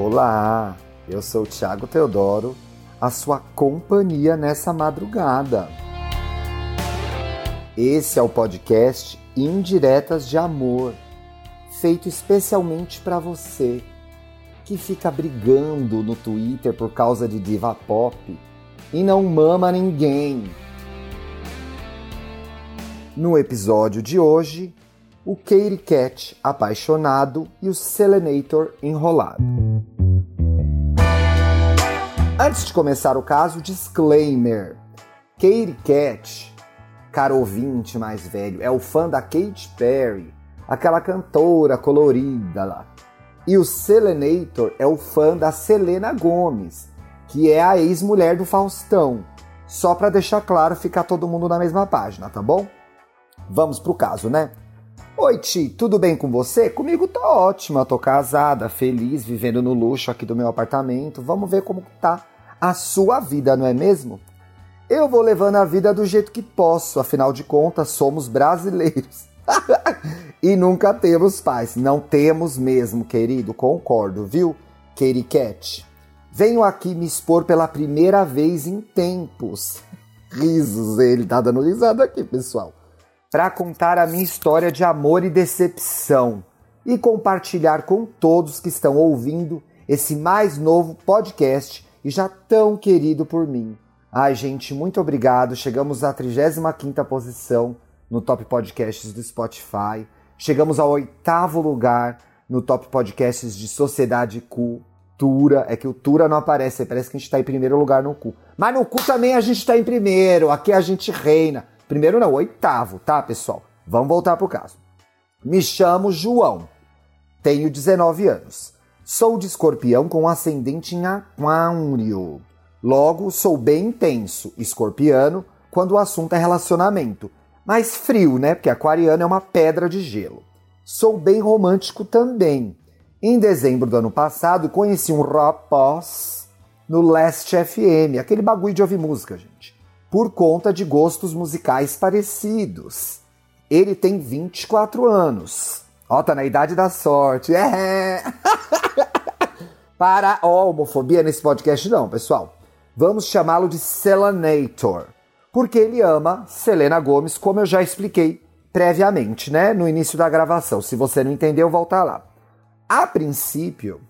Olá, eu sou Thiago Teodoro, a sua companhia nessa madrugada. Esse é o podcast Indiretas de Amor, feito especialmente para você que fica brigando no Twitter por causa de diva pop e não mama ninguém. No episódio de hoje, o Katie Cat apaixonado e o Selenator enrolado. Antes de começar o caso, disclaimer. Katie Cat, cara ouvinte mais velho, é o fã da Katy Perry, aquela cantora colorida lá. E o Selenator é o fã da Selena Gomes, que é a ex-mulher do Faustão. Só para deixar claro, ficar todo mundo na mesma página, tá bom? Vamos pro caso, né? Oi, Ti, tudo bem com você? Comigo tá ótima, tô casada, feliz, vivendo no luxo aqui do meu apartamento. Vamos ver como tá a sua vida, não é mesmo? Eu vou levando a vida do jeito que posso, afinal de contas, somos brasileiros. e nunca temos pais. Não temos mesmo, querido, concordo, viu? Cat. Venho aqui me expor pela primeira vez em tempos. Risos, ele tá dando risada aqui, pessoal para contar a minha história de amor e decepção e compartilhar com todos que estão ouvindo esse mais novo podcast e já tão querido por mim. Ai, gente, muito obrigado. Chegamos à 35ª posição no Top Podcasts do Spotify. Chegamos ao oitavo lugar no Top Podcasts de Sociedade Cultura. É que o Tura não aparece, parece que a gente está em primeiro lugar no cu. Mas no cu também a gente está em primeiro, aqui a gente reina. Primeiro não, oitavo, tá, pessoal? Vamos voltar pro caso. Me chamo João. Tenho 19 anos. Sou de escorpião com ascendente em aquário. Logo, sou bem intenso, escorpiano, quando o assunto é relacionamento. Mais frio, né? Porque aquariano é uma pedra de gelo. Sou bem romântico também. Em dezembro do ano passado, conheci um rapaz no Last FM, aquele bagulho de ouvir música, gente por conta de gostos musicais parecidos. Ele tem 24 anos. Ó, tá na idade da sorte. É. Para homofobia nesse podcast não, pessoal. Vamos chamá-lo de Selanator, porque ele ama Selena Gomes, como eu já expliquei previamente, né, no início da gravação. Se você não entendeu, volta lá. A princípio,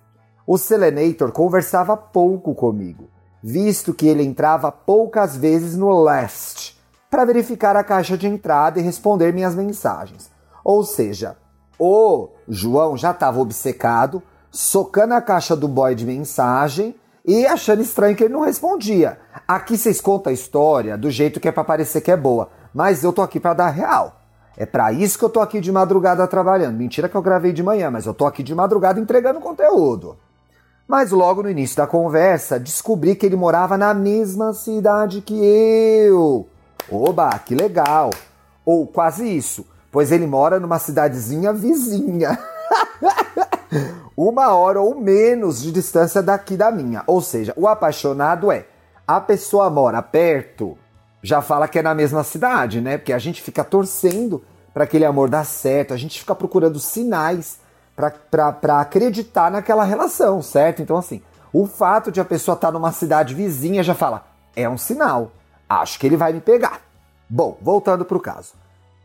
o Selenator conversava pouco comigo visto que ele entrava poucas vezes no last para verificar a caixa de entrada e responder minhas mensagens. Ou seja, o João já estava obcecado, socando a caixa do boy de mensagem e achando estranho que ele não respondia. Aqui vocês contam a história do jeito que é para parecer que é boa, mas eu tô aqui para dar real. É para isso que eu tô aqui de madrugada trabalhando. Mentira que eu gravei de manhã, mas eu tô aqui de madrugada entregando conteúdo. Mas logo no início da conversa, descobri que ele morava na mesma cidade que eu. Oba, que legal! Ou quase isso, pois ele mora numa cidadezinha vizinha. Uma hora ou menos de distância daqui da minha. Ou seja, o apaixonado é a pessoa mora perto, já fala que é na mesma cidade, né? Porque a gente fica torcendo para aquele amor dar certo, a gente fica procurando sinais para acreditar naquela relação, certo? Então, assim, o fato de a pessoa estar tá numa cidade vizinha já fala, é um sinal, acho que ele vai me pegar. Bom, voltando para o caso.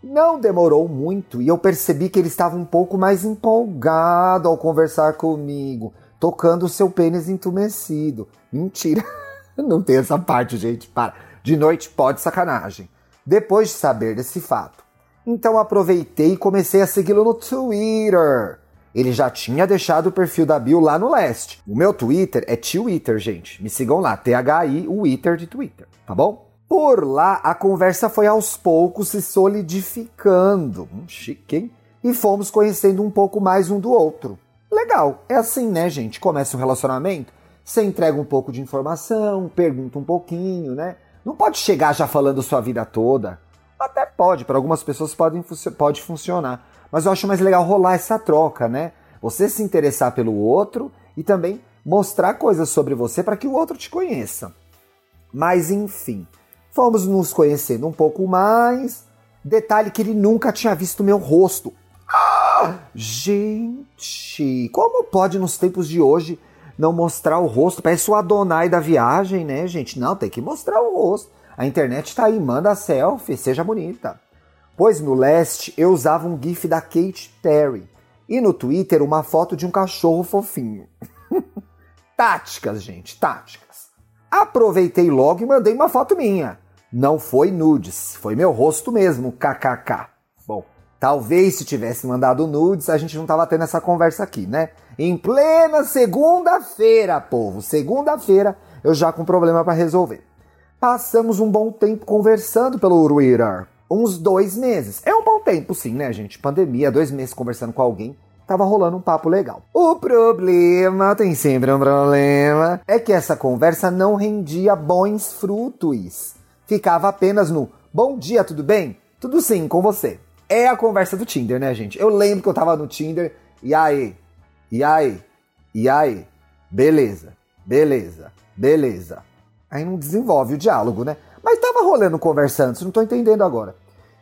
Não demorou muito e eu percebi que ele estava um pouco mais empolgado ao conversar comigo, tocando o seu pênis entumecido. Mentira, não tem essa parte, gente, para. De noite pode sacanagem. Depois de saber desse fato, então aproveitei e comecei a segui-lo no Twitter ele já tinha deixado o perfil da Bill lá no leste. O meu Twitter é Twitter, gente. Me sigam lá, T-H-I, o Twitter de Twitter, tá bom? Por lá, a conversa foi aos poucos se solidificando. Hum, chique, hein? E fomos conhecendo um pouco mais um do outro. Legal, é assim, né, gente? Começa um relacionamento, você entrega um pouco de informação, pergunta um pouquinho, né? Não pode chegar já falando sua vida toda. Até pode, para algumas pessoas pode, pode funcionar. Mas eu acho mais legal rolar essa troca, né? Você se interessar pelo outro e também mostrar coisas sobre você para que o outro te conheça. Mas enfim, fomos nos conhecendo um pouco mais. Detalhe que ele nunca tinha visto meu rosto. Ah, gente, como pode nos tempos de hoje não mostrar o rosto. Parece o Adonai da viagem, né, gente? Não, tem que mostrar o rosto. A internet tá aí, manda selfie, seja bonita. Pois no leste eu usava um gif da Katy Perry e no Twitter uma foto de um cachorro fofinho. táticas, gente, táticas. Aproveitei logo e mandei uma foto minha. Não foi nudes, foi meu rosto mesmo, kkk. Bom, talvez se tivesse mandado nudes, a gente não tava tendo essa conversa aqui, né? Em plena segunda-feira, povo, segunda-feira, eu já com problema para resolver. Passamos um bom tempo conversando pelo Twitter uns dois meses. É um bom tempo, sim, né, gente? Pandemia, dois meses conversando com alguém. Tava rolando um papo legal. O problema, tem sempre um problema, é que essa conversa não rendia bons frutos. Ficava apenas no bom dia, tudo bem? Tudo sim, com você. É a conversa do Tinder, né, gente? Eu lembro que eu tava no Tinder, e aí? E aí? E aí? Beleza, beleza, beleza. Aí não desenvolve o diálogo, né? Mas tava rolando conversa antes, não tô entendendo agora.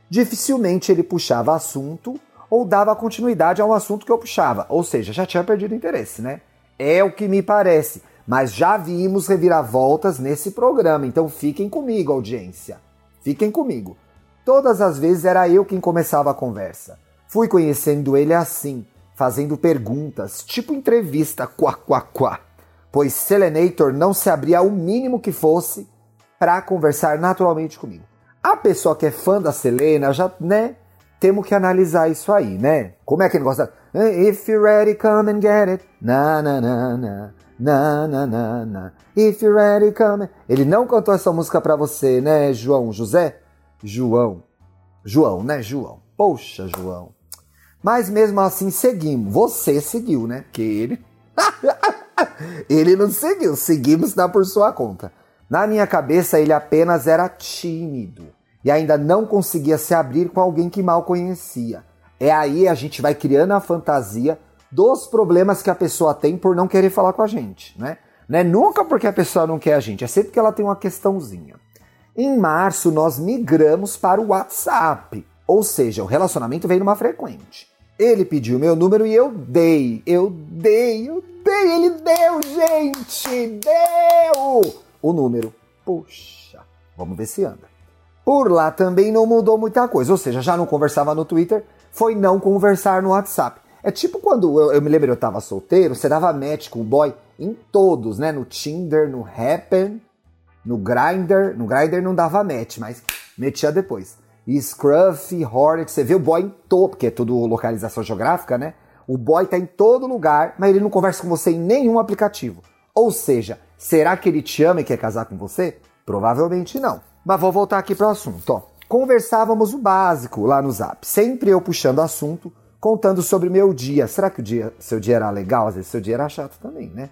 Dificilmente ele puxava assunto ou dava continuidade ao assunto que eu puxava. Ou seja, já tinha perdido interesse, né? É o que me parece. Mas já vimos reviravoltas nesse programa, então fiquem comigo, audiência. Fiquem comigo. Todas as vezes era eu quem começava a conversa. Fui conhecendo ele assim, fazendo perguntas, tipo entrevista, quá, quá, quá. Pois Selenator não se abria o mínimo que fosse para conversar naturalmente comigo. A pessoa que é fã da Selena já, né, temos que analisar isso aí, né? Como é que ele gosta? If you're ready, come and get it. Na, na, na, na. Na, na, na, na. If you're ready, come. Ele não cantou essa música para você, né, João José? João. João, né, João? Poxa, João. Mas mesmo assim seguimos. Você seguiu, né? Porque ele. ele não seguiu. Seguimos dá por sua conta. Na minha cabeça, ele apenas era tímido e ainda não conseguia se abrir com alguém que mal conhecia. É aí a gente vai criando a fantasia dos problemas que a pessoa tem por não querer falar com a gente, né? Não é nunca porque a pessoa não quer a gente, é sempre que ela tem uma questãozinha. Em março, nós migramos para o WhatsApp, ou seja, o relacionamento veio numa frequente. Ele pediu meu número e eu dei, eu dei, eu dei, ele deu, gente, deu! O número. Puxa, vamos ver se anda. Por lá também não mudou muita coisa, ou seja, já não conversava no Twitter, foi não conversar no WhatsApp. É tipo quando eu, eu me lembro eu tava solteiro, você dava match com o boy em todos, né? No Tinder, no Happen, no Grindr. No Grindr não dava match, mas metia depois. E Scruff, Hornet, você vê o boy em todo, porque é tudo localização geográfica, né? O boy tá em todo lugar, mas ele não conversa com você em nenhum aplicativo. Ou seja, Será que ele te ama e quer casar com você? Provavelmente não. Mas vou voltar aqui para o assunto. Ó. Conversávamos o básico lá no Zap, sempre eu puxando assunto, contando sobre meu dia. Será que o dia, seu dia era legal? Às vezes seu dia era chato também, né?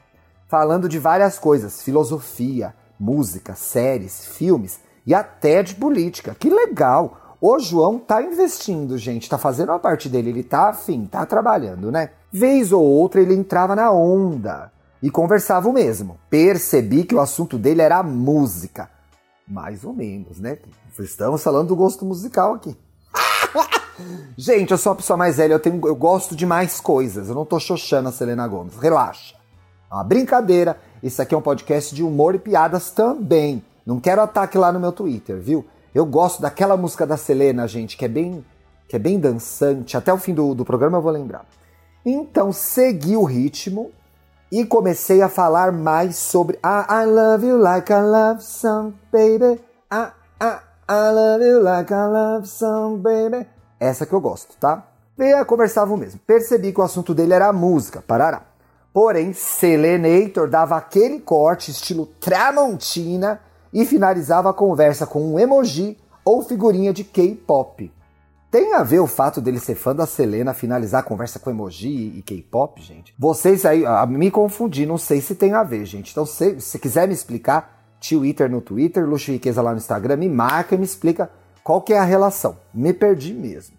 Falando de várias coisas, filosofia, música, séries, filmes e até de política. Que legal! O João tá investindo, gente, tá fazendo a parte dele, ele tá afim, tá trabalhando, né? Vez ou outra ele entrava na onda e conversavam mesmo. Percebi que o assunto dele era música. Mais ou menos, né? Estamos falando do gosto musical aqui. Gente, eu sou a pessoa mais velha, eu, tenho, eu gosto de mais coisas. Eu não tô xoxando a Selena Gomes. Relaxa. É uma brincadeira. Isso aqui é um podcast de humor e piadas também. Não quero ataque lá no meu Twitter, viu? Eu gosto daquela música da Selena, gente, que é bem, que é bem dançante. Até o fim do, do programa eu vou lembrar. Então, segui o ritmo e comecei a falar mais sobre I, I love you like I love some baby. I, I, I love you like I love some baby. Essa que eu gosto, tá? E conversavam mesmo. Percebi que o assunto dele era a música, parará. Porém, Selenator dava aquele corte estilo Tramontina e finalizava a conversa com um emoji ou figurinha de K-pop. Tem a ver o fato dele ser fã da Selena finalizar a conversa com emoji e K-pop, gente? Vocês aí, me confundi, não sei se tem a ver, gente. Então, se, se quiser me explicar, Twitter no Twitter, Luxo Riqueza lá no Instagram, me marca e me explica qual que é a relação. Me perdi mesmo.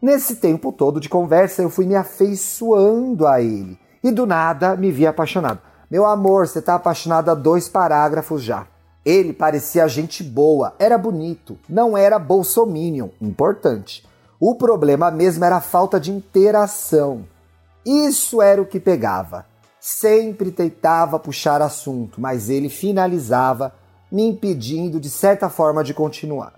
Nesse tempo todo de conversa, eu fui me afeiçoando a ele. E do nada me vi apaixonado. Meu amor, você tá apaixonado há dois parágrafos já. Ele parecia gente boa, era bonito, não era bolsominion, importante. O problema mesmo era a falta de interação. Isso era o que pegava. Sempre tentava puxar assunto, mas ele finalizava, me impedindo de certa forma de continuar.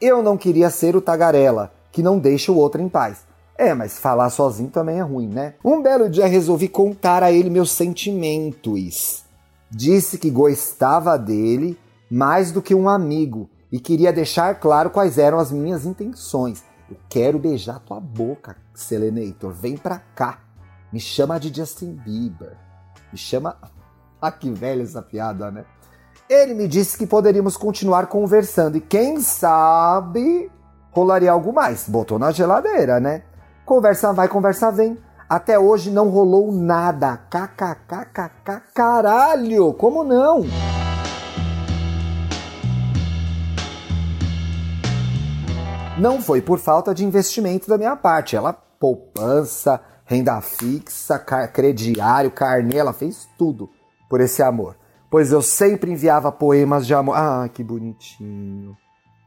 Eu não queria ser o tagarela, que não deixa o outro em paz. É, mas falar sozinho também é ruim, né? Um belo dia resolvi contar a ele meus sentimentos. Disse que gostava dele mais do que um amigo e queria deixar claro quais eram as minhas intenções. Eu quero beijar tua boca, Selenator. Vem pra cá. Me chama de Justin Bieber. Me chama. Ah, que velha essa piada, né? Ele me disse que poderíamos continuar conversando e quem sabe rolaria algo mais. Botou na geladeira, né? Conversa vai, conversa vem. Até hoje não rolou nada. KKKKK caralho! Como não? Não foi por falta de investimento da minha parte. Ela poupança, renda fixa, crediário, carnê, ela fez tudo por esse amor. Pois eu sempre enviava poemas de amor. Ah, que bonitinho.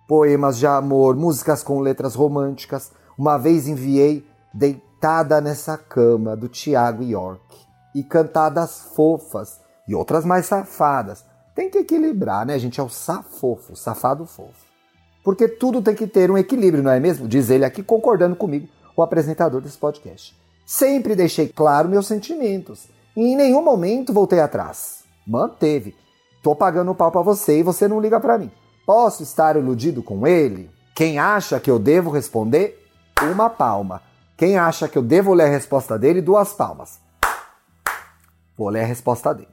Poemas de amor, músicas com letras românticas uma vez enviei Deitada nessa cama do Tiago York e cantadas fofas e outras mais safadas. Tem que equilibrar, né, gente? É o safofo, safado fofo. Porque tudo tem que ter um equilíbrio, não é mesmo? Diz ele aqui, concordando comigo, o apresentador desse podcast. Sempre deixei claro meus sentimentos e em nenhum momento voltei atrás. Manteve. Tô pagando o pau pra você e você não liga para mim. Posso estar iludido com ele? Quem acha que eu devo responder, uma palma. Quem acha que eu devo ler a resposta dele, duas palmas. Vou ler a resposta dele.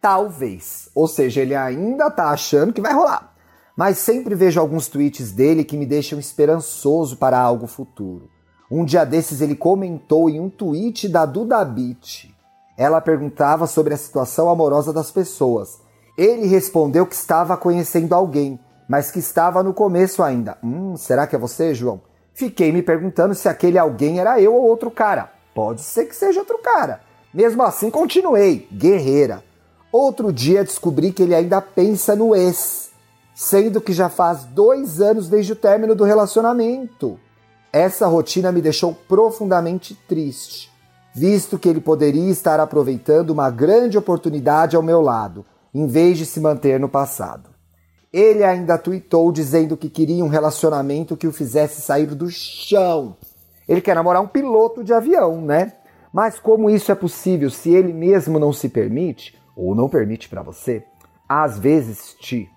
Talvez. Ou seja, ele ainda tá achando que vai rolar. Mas sempre vejo alguns tweets dele que me deixam esperançoso para algo futuro. Um dia desses ele comentou em um tweet da Duda Beat. Ela perguntava sobre a situação amorosa das pessoas. Ele respondeu que estava conhecendo alguém, mas que estava no começo ainda. Hum, será que é você, João? Fiquei me perguntando se aquele alguém era eu ou outro cara. Pode ser que seja outro cara. Mesmo assim, continuei, guerreira. Outro dia descobri que ele ainda pensa no ex, sendo que já faz dois anos desde o término do relacionamento. Essa rotina me deixou profundamente triste, visto que ele poderia estar aproveitando uma grande oportunidade ao meu lado, em vez de se manter no passado. Ele ainda tweetou dizendo que queria um relacionamento que o fizesse sair do chão. Ele quer namorar um piloto de avião, né? Mas como isso é possível se ele mesmo não se permite, ou não permite para você? Às vezes, Ti,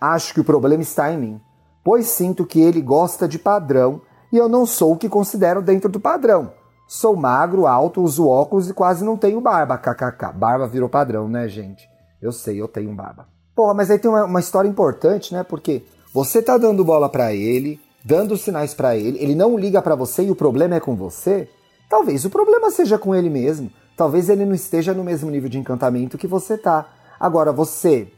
acho que o problema está em mim, pois sinto que ele gosta de padrão e eu não sou o que considero dentro do padrão. Sou magro, alto, uso óculos e quase não tenho barba, kkk. Barba virou padrão, né, gente? Eu sei, eu tenho barba. Porra, mas aí tem uma, uma história importante, né? Porque você tá dando bola para ele, dando sinais para ele, ele não liga para você e o problema é com você. Talvez o problema seja com ele mesmo. Talvez ele não esteja no mesmo nível de encantamento que você tá. Agora, você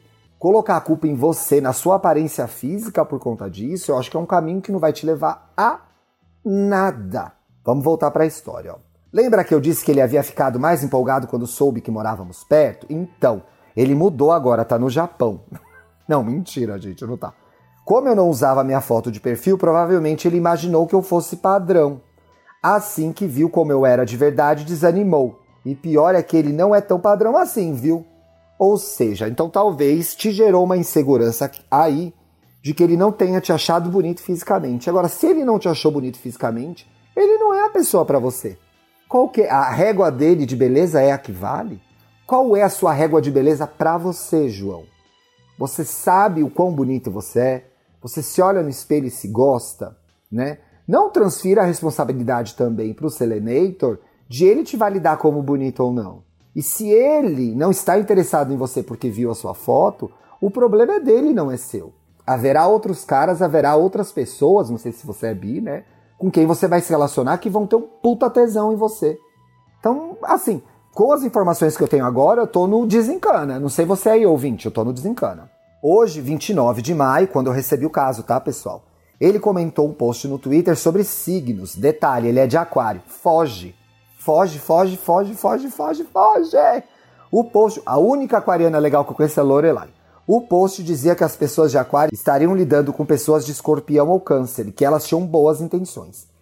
colocar a culpa em você, na sua aparência física por conta disso, eu acho que é um caminho que não vai te levar a nada. Vamos voltar para a história. Ó. Lembra que eu disse que ele havia ficado mais empolgado quando soube que morávamos perto? Então, ele mudou agora, tá no Japão. Não, mentira, gente, não tá. Como eu não usava minha foto de perfil, provavelmente ele imaginou que eu fosse padrão. Assim que viu como eu era de verdade, desanimou. E pior é que ele não é tão padrão assim, viu? Ou seja, então talvez te gerou uma insegurança aí de que ele não tenha te achado bonito fisicamente. Agora, se ele não te achou bonito fisicamente, ele não é a pessoa para você. Qual que é? a régua dele de beleza é a que vale? Qual é a sua régua de beleza para você, João? Você sabe o quão bonito você é? Você se olha no espelho e se gosta, né? Não transfira a responsabilidade também para o Selenator de ele te validar como bonito ou não. E se ele não está interessado em você porque viu a sua foto, o problema é dele, não é seu. Haverá outros caras, haverá outras pessoas, não sei se você é bi, né? Com quem você vai se relacionar que vão ter um puta tesão em você. Então, assim, com as informações que eu tenho agora, eu tô no Desencana. Não sei você aí, ouvinte, eu tô no Desencana. Hoje, 29 de maio, quando eu recebi o caso, tá, pessoal? Ele comentou um post no Twitter sobre signos. Detalhe, ele é de aquário. Foge. Foge, foge, foge, foge, foge, foge. O post, a única aquariana legal que eu conheço é Lorelai. O post dizia que as pessoas de aquário estariam lidando com pessoas de escorpião ou câncer e que elas tinham boas intenções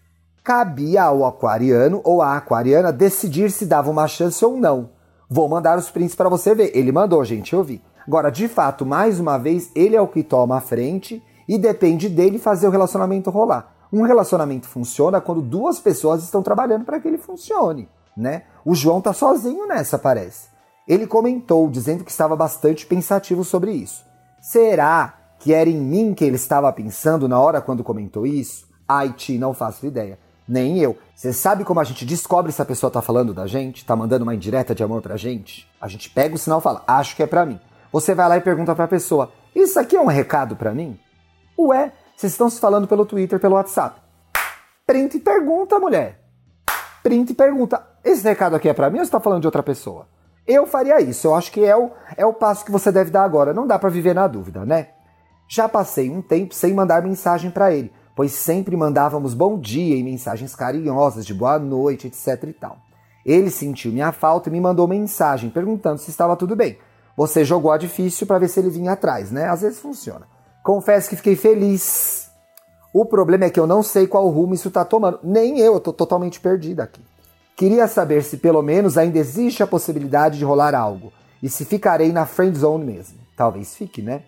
cabia ao aquariano ou à aquariana decidir se dava uma chance ou não. Vou mandar os prints para você ver. Ele mandou, gente, eu vi. Agora, de fato, mais uma vez, ele é o que toma a frente e depende dele fazer o relacionamento rolar. Um relacionamento funciona quando duas pessoas estão trabalhando para que ele funcione, né? O João tá sozinho nessa, parece. Ele comentou dizendo que estava bastante pensativo sobre isso. Será que era em mim que ele estava pensando na hora quando comentou isso? Ai, Ti, não faço ideia. Nem eu. Você sabe como a gente descobre se a pessoa tá falando da gente? Tá mandando uma indireta de amor pra gente? A gente pega o sinal e fala, acho que é pra mim. Você vai lá e pergunta pra pessoa, isso aqui é um recado pra mim? Ué, vocês estão se falando pelo Twitter, pelo WhatsApp. Print e pergunta, mulher. Print e pergunta, esse recado aqui é pra mim ou você tá falando de outra pessoa? Eu faria isso, eu acho que é o, é o passo que você deve dar agora. Não dá para viver na dúvida, né? Já passei um tempo sem mandar mensagem para ele, pois sempre mandávamos bom dia e mensagens carinhosas de boa noite, etc e tal. Ele sentiu minha falta e me mandou mensagem perguntando se estava tudo bem. Você jogou a difícil para ver se ele vinha atrás, né? Às vezes funciona. Confesso que fiquei feliz. O problema é que eu não sei qual rumo isso tá tomando. Nem eu, tô totalmente perdida aqui. Queria saber se pelo menos ainda existe a possibilidade de rolar algo. E se ficarei na friend zone mesmo. Talvez fique, né?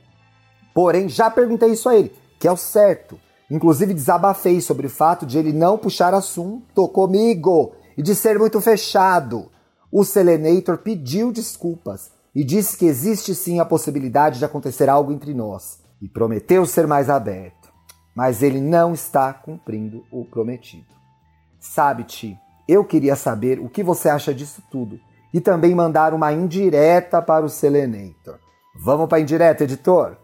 Porém, já perguntei isso a ele, que é o certo. Inclusive, desabafei sobre o fato de ele não puxar assunto comigo e de ser muito fechado. O Selenator pediu desculpas e disse que existe sim a possibilidade de acontecer algo entre nós e prometeu ser mais aberto. Mas ele não está cumprindo o prometido. Sabe-te, eu queria saber o que você acha disso tudo e também mandar uma indireta para o Selenator. Vamos para a indireta, editor?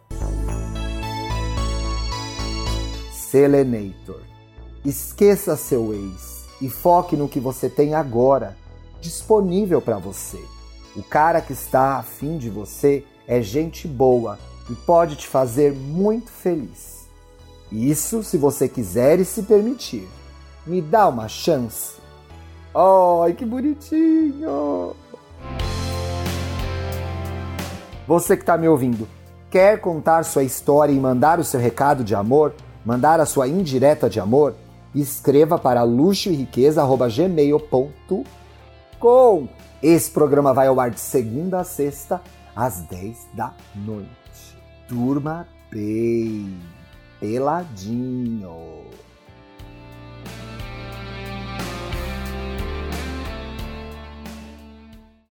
Selenator. Esqueça seu ex e foque no que você tem agora, disponível para você. O cara que está afim de você é gente boa e pode te fazer muito feliz. Isso se você quiser e se permitir. Me dá uma chance. Ai, que bonitinho! Você que está me ouvindo, quer contar sua história e mandar o seu recado de amor? mandar a sua indireta de amor, escreva para luxoeriqueza.gmail.com. Esse programa vai ao ar de segunda a sexta, às 10 da noite. Durma bem, peladinho.